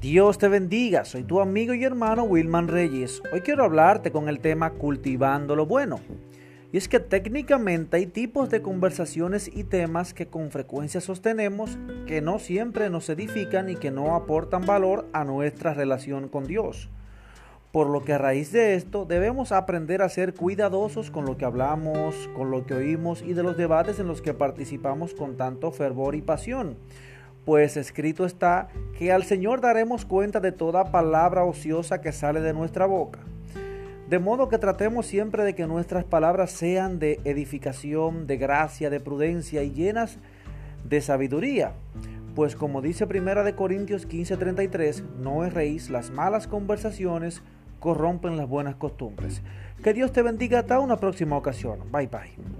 Dios te bendiga, soy tu amigo y hermano Wilman Reyes. Hoy quiero hablarte con el tema cultivando lo bueno. Y es que técnicamente hay tipos de conversaciones y temas que con frecuencia sostenemos que no siempre nos edifican y que no aportan valor a nuestra relación con Dios. Por lo que a raíz de esto debemos aprender a ser cuidadosos con lo que hablamos, con lo que oímos y de los debates en los que participamos con tanto fervor y pasión pues escrito está que al Señor daremos cuenta de toda palabra ociosa que sale de nuestra boca. De modo que tratemos siempre de que nuestras palabras sean de edificación, de gracia, de prudencia y llenas de sabiduría. Pues como dice Primera de Corintios 15:33, no erréis, las malas conversaciones corrompen las buenas costumbres. Que Dios te bendiga hasta una próxima ocasión. Bye bye.